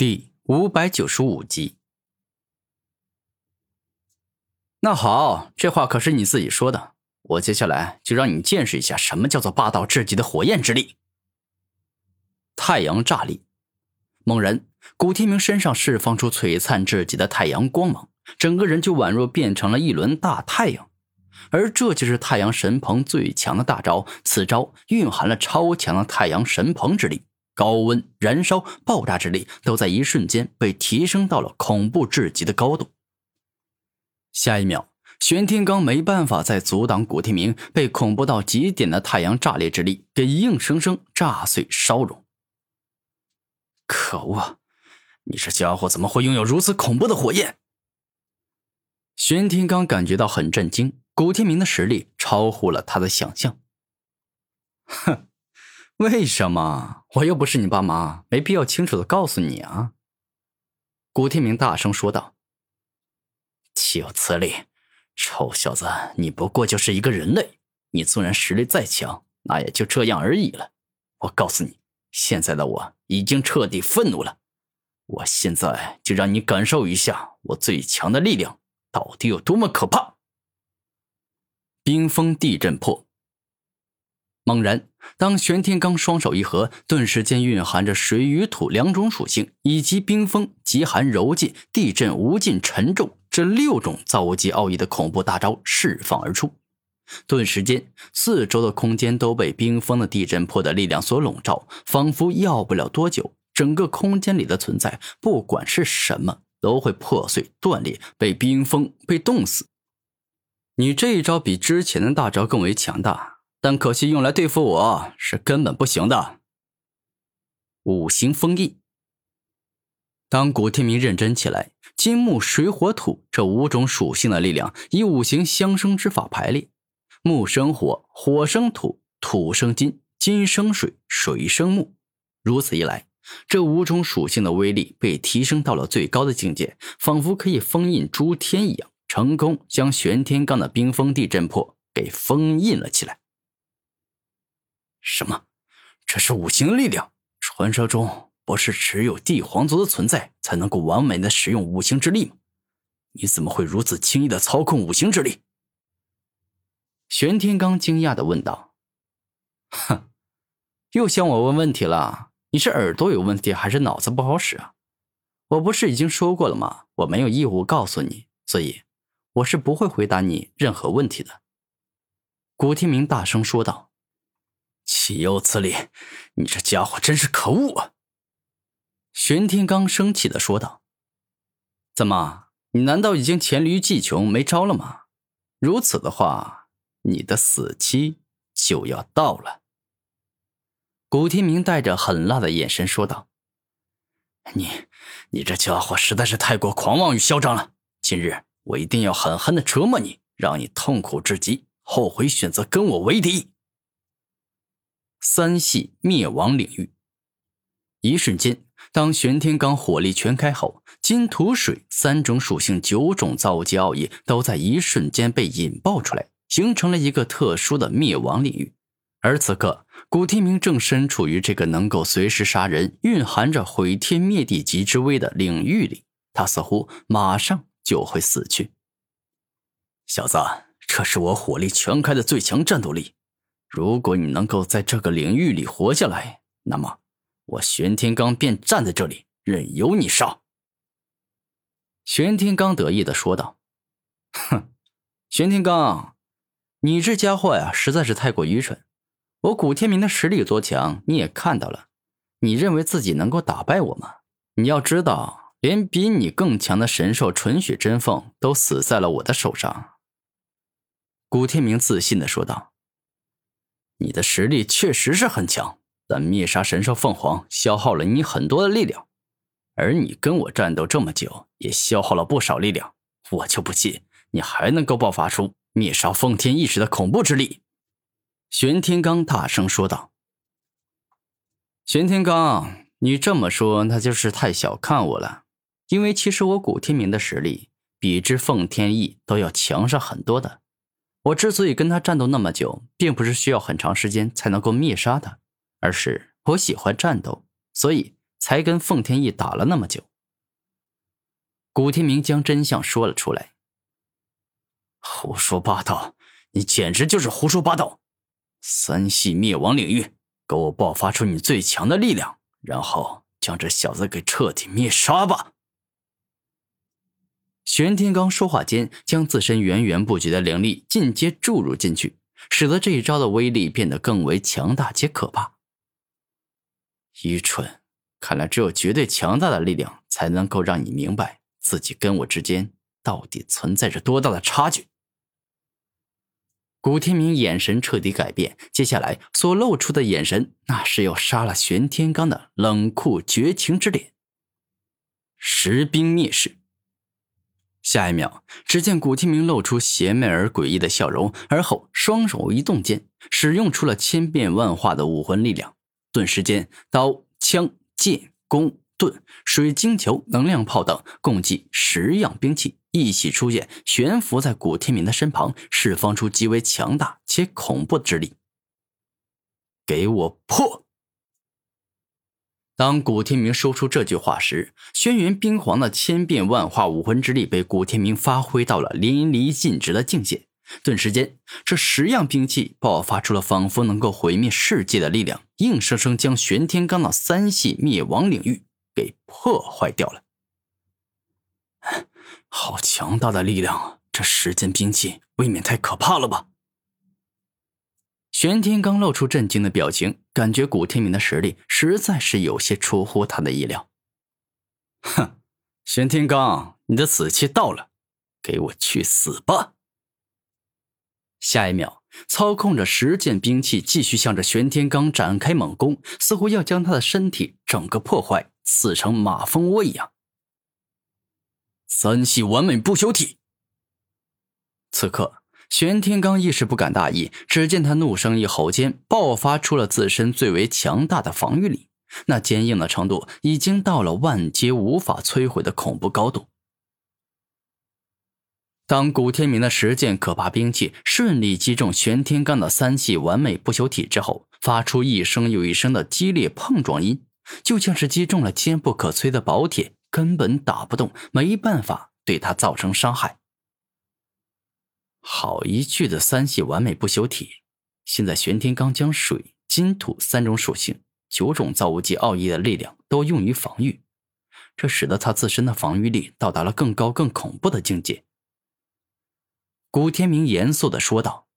第五百九十五集。那好，这话可是你自己说的，我接下来就让你见识一下什么叫做霸道至极的火焰之力。太阳炸裂，猛然，古天明身上释放出璀璨至极的太阳光芒，整个人就宛若变成了一轮大太阳。而这就是太阳神鹏最强的大招，此招蕴含了超强的太阳神鹏之力。高温、燃烧、爆炸之力都在一瞬间被提升到了恐怖至极的高度。下一秒，玄天罡没办法再阻挡古天明被恐怖到极点的太阳炸裂之力给硬生生炸碎烧融。可恶！你这家伙怎么会拥有如此恐怖的火焰？玄天罡感觉到很震惊，古天明的实力超乎了他的想象。哼。为什么我又不是你爸妈，没必要清楚的告诉你啊？古天明大声说道：“岂有此理！臭小子，你不过就是一个人类，你纵然实力再强，那也就这样而已了。我告诉你，现在的我已经彻底愤怒了。我现在就让你感受一下我最强的力量到底有多么可怕！”冰封地震破。猛然，当玄天罡双手一合，顿时间蕴含着水与土两种属性，以及冰封、极寒、柔劲、地震、无尽、沉重这六种造物级奥义的恐怖大招释放而出。顿时间，四周的空间都被冰封的地震破的力量所笼罩，仿佛要不了多久，整个空间里的存在，不管是什么，都会破碎、断裂、被冰封、被冻死。你这一招比之前的大招更为强大。但可惜，用来对付我是根本不行的。五行封印。当古天明认真起来，金木水火土这五种属性的力量以五行相生之法排列：木生火，火生土，土生金，金生水，水生木。如此一来，这五种属性的威力被提升到了最高的境界，仿佛可以封印诸天一样，成功将玄天罡的冰封地震破给封印了起来。什么？这是五行力量？传说中不是只有帝皇族的存在才能够完美的使用五行之力吗？你怎么会如此轻易的操控五行之力？玄天罡惊讶的问道：“哼，又向我问问题了？你是耳朵有问题，还是脑子不好使啊？我不是已经说过了吗？我没有义务告诉你，所以我是不会回答你任何问题的。”古天明大声说道。岂有此理！你这家伙真是可恶啊！玄天罡生气的说道：“怎么，你难道已经黔驴技穷没招了吗？如此的话，你的死期就要到了。”古天明带着狠辣的眼神说道：“你，你这家伙实在是太过狂妄与嚣张了！今日我一定要狠狠的折磨你，让你痛苦至极，后悔选择跟我为敌。”三系灭亡领域，一瞬间，当玄天罡火力全开后，金土水三种属性九种造物级奥义都在一瞬间被引爆出来，形成了一个特殊的灭亡领域。而此刻，古天明正身处于这个能够随时杀人、蕴含着毁天灭地级之威的领域里，他似乎马上就会死去。小子，这是我火力全开的最强战斗力。如果你能够在这个领域里活下来，那么我玄天罡便站在这里，任由你杀。”玄天罡得意的说道。“哼，玄天罡，你这家伙呀，实在是太过愚蠢。我古天明的实力有多强，你也看到了。你认为自己能够打败我吗？你要知道，连比你更强的神兽纯血真凤都死在了我的手上。”古天明自信的说道。你的实力确实是很强，但灭杀神兽凤凰消耗了你很多的力量，而你跟我战斗这么久，也消耗了不少力量。我就不信你还能够爆发出灭杀奉天意识的恐怖之力。”玄天罡大声说道。“玄天罡，你这么说，那就是太小看我了。因为其实我古天明的实力，比之奉天意都要强上很多的。”我之所以跟他战斗那么久，并不是需要很长时间才能够灭杀他，而是我喜欢战斗，所以才跟奉天翼打了那么久。古天明将真相说了出来：“胡说八道！你简直就是胡说八道！三系灭亡领域，给我爆发出你最强的力量，然后将这小子给彻底灭杀吧！”玄天罡说话间，将自身源源不绝的灵力进阶注入进去，使得这一招的威力变得更为强大且可怕。愚蠢！看来只有绝对强大的力量，才能够让你明白自己跟我之间到底存在着多大的差距。古天明眼神彻底改变，接下来所露出的眼神，那是要杀了玄天罡的冷酷绝情之脸。石兵灭世。下一秒，只见古天明露出邪魅而诡异的笑容，而后双手一动间，使用出了千变万化的武魂力量。顿时间，刀、枪、剑、弓、盾、水晶球、能量炮等共计十样兵器一起出现，悬浮在古天明的身旁，释放出极为强大且恐怖之力。给我破！当古天明说出这句话时，轩辕冰皇的千变万化武魂之力被古天明发挥到了淋漓尽致的境界。顿时间，这十样兵器爆发出了仿佛能够毁灭世界的力量，硬生生将玄天罡的三系灭亡领域给破坏掉了。好强大的力量啊！这十件兵器未免太可怕了吧？玄天罡露出震惊的表情，感觉古天明的实力实在是有些出乎他的意料。哼，玄天罡，你的死期到了，给我去死吧！下一秒，操控着十件兵器继续向着玄天罡展开猛攻，似乎要将他的身体整个破坏，刺成马蜂窝一样。三系完美不朽体。此刻。玄天罡一时不敢大意，只见他怒声一吼间，爆发出了自身最为强大的防御力，那坚硬的程度已经到了万劫无法摧毁的恐怖高度。当古天明的十件可怕兵器顺利击中玄天罡的三系完美不朽体之后，发出一声又一声的激烈碰撞音，就像是击中了坚不可摧的宝铁，根本打不动，没办法对他造成伤害。好一句的三系完美不朽体！现在玄天罡将水、金、土三种属性、九种造物级奥义的力量都用于防御，这使得他自身的防御力到达了更高、更恐怖的境界。古天明严肃的说道：“